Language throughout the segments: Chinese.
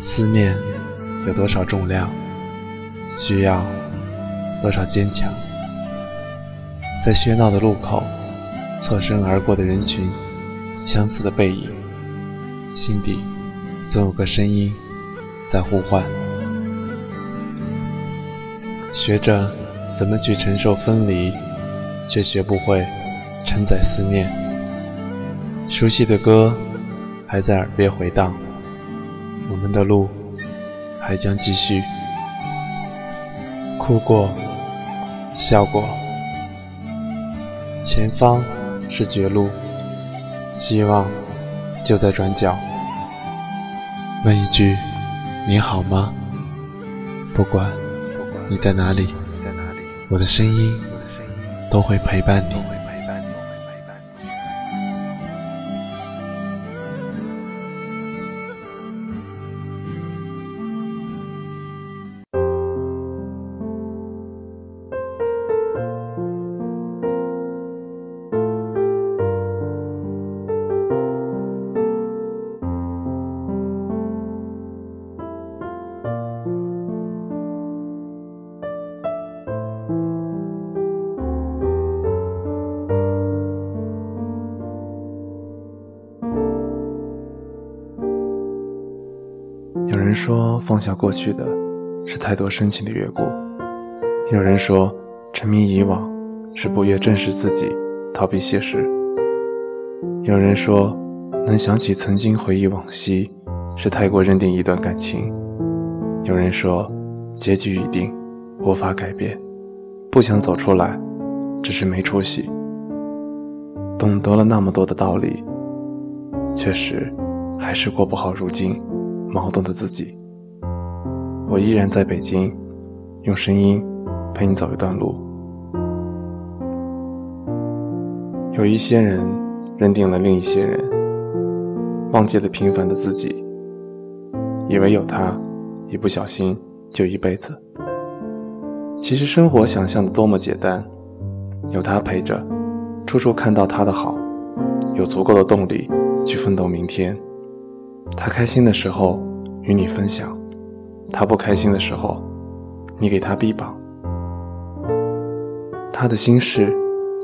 思念有多少重量，需要多少坚强？在喧闹的路口，错身而过的人群，相似的背影，心底总有个声音在呼唤。学着怎么去承受分离，却学不会承载思念。熟悉的歌还在耳边回荡，我们的路还将继续。哭过，笑过。前方是绝路，希望就在转角。问一句，你好吗？不管你在哪里，我的声音都会陪伴你。放下过去的是太多深情的越过，有人说沉迷以往是不愿正视自己，逃避现实。有人说能想起曾经回忆往昔是太过认定一段感情。有人说结局已定，无法改变，不想走出来，只是没出息。懂得了那么多的道理，确实还是过不好如今。矛盾的自己，我依然在北京，用声音陪你走一段路。有一些人认定了另一些人，忘记了平凡的自己，以为有他，一不小心就一辈子。其实生活想象的多么简单，有他陪着，处处看到他的好，有足够的动力去奋斗明天。他开心的时候与你分享，他不开心的时候，你给他臂膀。他的心事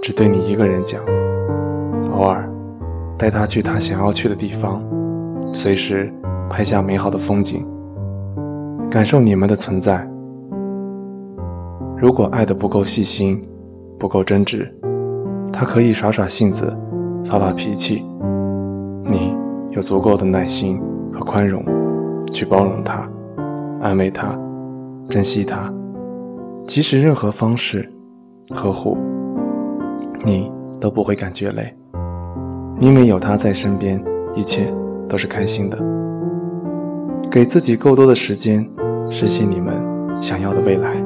只对你一个人讲，偶尔带他去他想要去的地方，随时拍下美好的风景，感受你们的存在。如果爱的不够细心，不够真挚，他可以耍耍性子，发发脾气，你。有足够的耐心和宽容，去包容他，安慰他，珍惜他，即使任何方式呵护，你都不会感觉累，因为有他在身边，一切都是开心的。给自己够多的时间，实现你们想要的未来，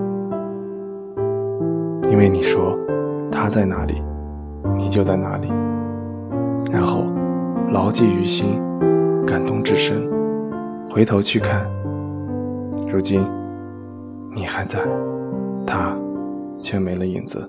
因为你说他在哪里，你就在哪里，然后。牢记于心，感动至深。回头去看，如今你还在，他却没了影子。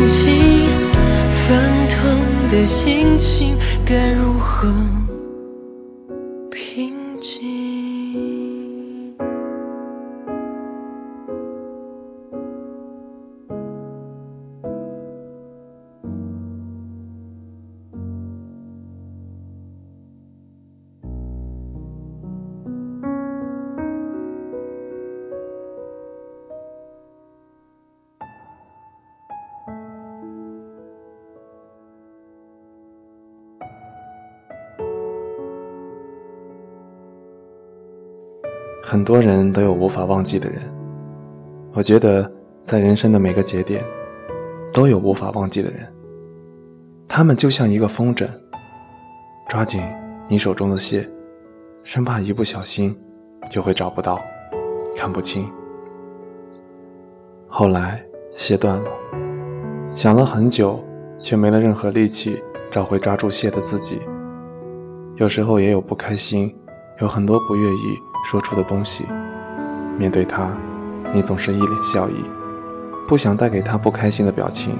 很多人都有无法忘记的人，我觉得在人生的每个节点，都有无法忘记的人。他们就像一个风筝，抓紧你手中的线，生怕一不小心就会找不到，看不清。后来线断了，想了很久，却没了任何力气找回抓住线的自己。有时候也有不开心，有很多不愿意。说出的东西，面对他，你总是一脸笑意，不想带给他不开心的表情，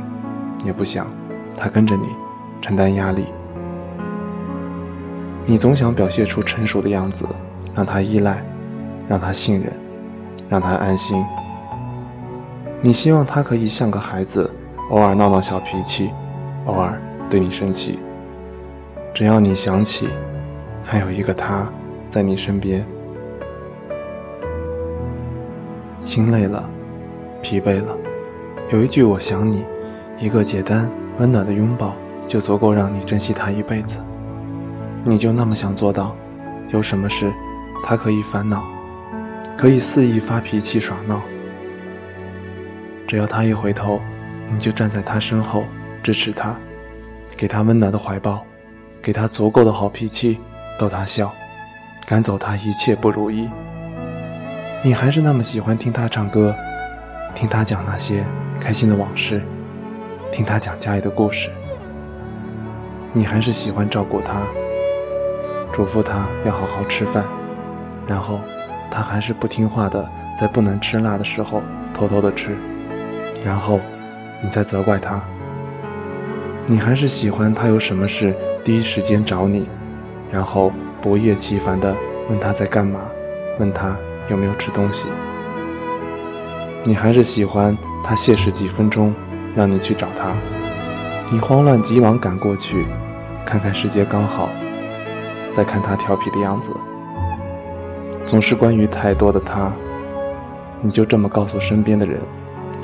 也不想他跟着你承担压力。你总想表现出成熟的样子，让他依赖，让他信任，让他安心。你希望他可以像个孩子，偶尔闹闹小脾气，偶尔对你生气。只要你想起，还有一个他在你身边。心累了，疲惫了，有一句“我想你”，一个简单温暖的拥抱，就足够让你珍惜他一辈子。你就那么想做到，有什么事他可以烦恼，可以肆意发脾气耍闹，只要他一回头，你就站在他身后支持他，给他温暖的怀抱，给他足够的好脾气，逗他笑，赶走他一切不如意。你还是那么喜欢听他唱歌，听他讲那些开心的往事，听他讲家里的故事。你还是喜欢照顾他，嘱咐他要好好吃饭，然后他还是不听话的，在不能吃辣的时候偷偷的吃，然后你再责怪他。你还是喜欢他有什么事第一时间找你，然后不厌其烦的问他在干嘛，问他。有没有吃东西？你还是喜欢他限时几分钟让你去找他，你慌乱急忙赶过去，看看时间刚好，再看他调皮的样子，总是关于太多的他，你就这么告诉身边的人，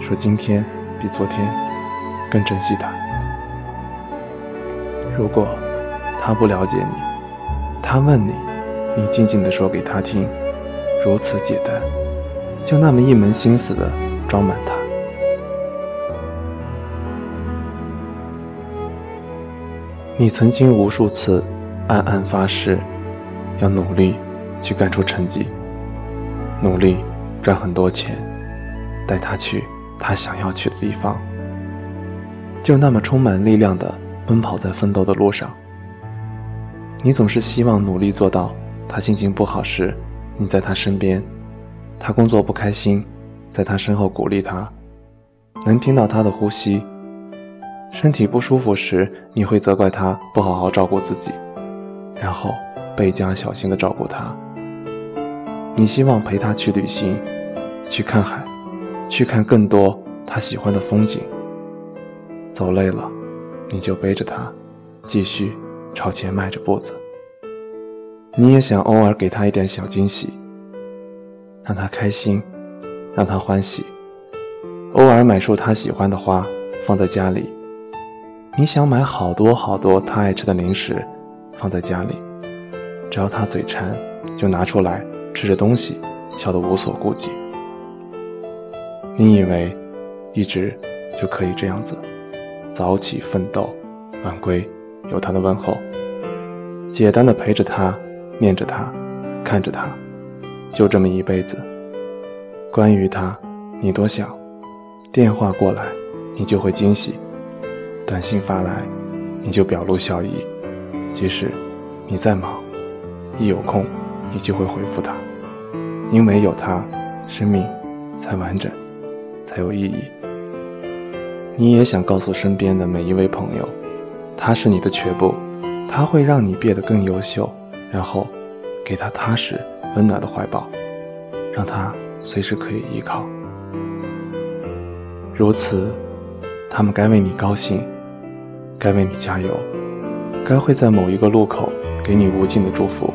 说今天比昨天更珍惜他。如果他不了解你，他问你，你静静地说给他听。如此简单，就那么一门心思的装满它。你曾经无数次暗暗发誓，要努力去干出成绩，努力赚很多钱，带他去他想要去的地方。就那么充满力量的奔跑在奋斗的路上。你总是希望努力做到，他心情不好时，你在他身边；他工作不开心，在他身后鼓励他，能听到他的呼吸。身体不舒服时，你会责怪他不好好照顾自己，然后倍加小心的照顾他。你希望陪他去旅行，去看海，去看更多他喜欢的风景。走累了，你就背着他，继续朝前迈着步子。你也想偶尔给他一点小惊喜，让他开心，让他欢喜。偶尔买束他喜欢的花放在家里。你想买好多好多他爱吃的零食放在家里，只要他嘴馋，就拿出来吃着东西，笑得无所顾忌。你以为一直就可以这样子？早起奋斗，晚归有他的问候，简单的陪着他，念着他，看着他，就这么一辈子。关于他，你多想，电话过来，你就会惊喜；短信发来，你就表露笑意。即使你再忙，一有空，你就会回复他，因为有他，生命才完整，才有意义。你也想告诉身边的每一位朋友，他是你的全部，他会让你变得更优秀，然后给他踏实温暖的怀抱，让他随时可以依靠。如此，他们该为你高兴，该为你加油，该会在某一个路口给你无尽的祝福。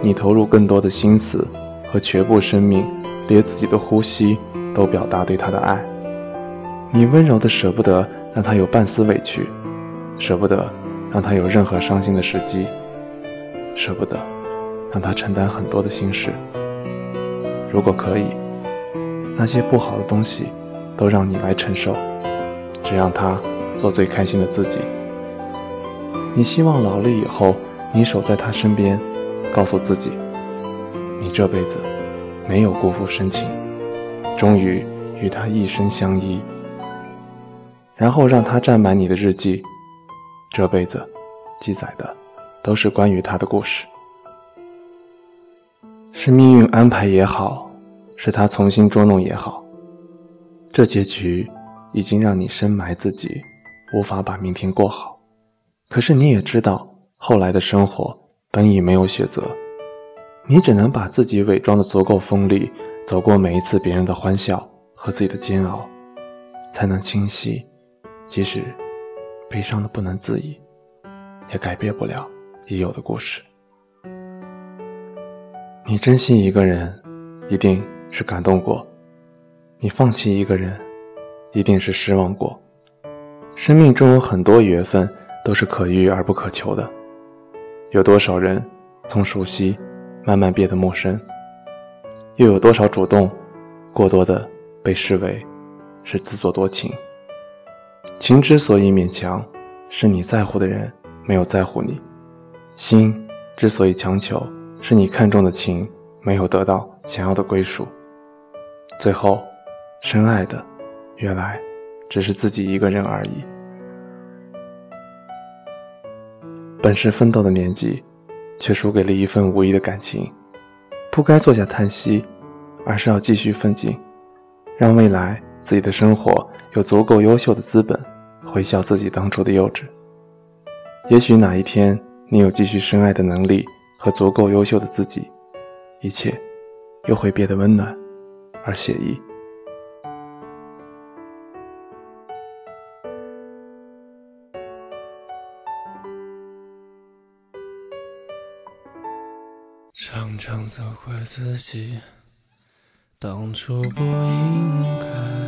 你投入更多的心思和全部生命，连自己的呼吸都表达对他的爱。你温柔的舍不得让他有半丝委屈，舍不得让他有任何伤心的时机，舍不得让他承担很多的心事。如果可以，那些不好的东西都让你来承受，只让他做最开心的自己。你希望老了以后，你守在他身边，告诉自己，你这辈子没有辜负深情，终于与他一生相依。然后让他占满你的日记，这辈子记载的都是关于他的故事。是命运安排也好，是他重新捉弄也好，这结局已经让你深埋自己，无法把明天过好。可是你也知道，后来的生活本已没有选择，你只能把自己伪装的足够锋利，走过每一次别人的欢笑和自己的煎熬，才能清晰。即使悲伤的不能自已，也改变不了已有的故事。你珍惜一个人，一定是感动过；你放弃一个人，一定是失望过。生命中有很多缘分都是可遇而不可求的，有多少人从熟悉慢慢变得陌生？又有多少主动，过多的被视为是自作多情？情之所以勉强，是你在乎的人没有在乎你；心之所以强求，是你看中的情没有得到想要的归属。最后，深爱的，原来只是自己一个人而已。本是奋斗的年纪，却输给了一份无意的感情。不该坐下叹息，而是要继续奋进，让未来自己的生活。有足够优秀的资本，回笑自己当初的幼稚。也许哪一天，你有继续深爱的能力和足够优秀的自己，一切又会变得温暖而写意。常常责怪自己，当初不应该。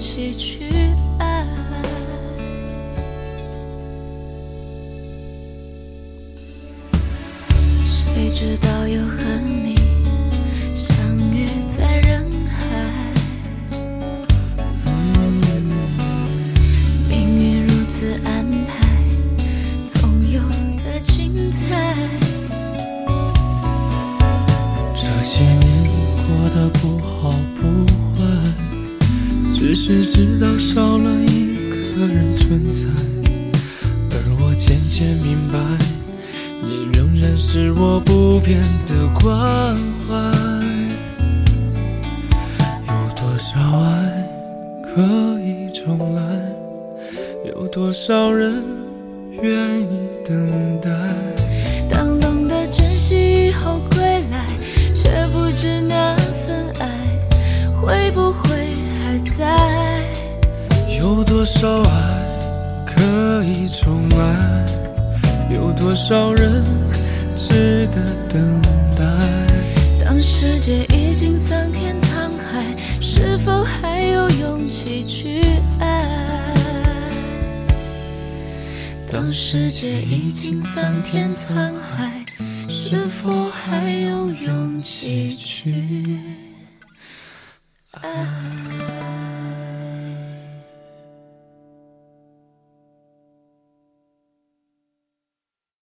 有勇气去爱？谁知道少了一个人存在，而我渐渐明白，你仍然是我不变的关怀。有多少爱可以重来？有多少人可以重来？有多少人值得等待？当世界已经桑田沧海，是否还有勇气去爱？当世界已经桑田沧海，是否还有勇气去爱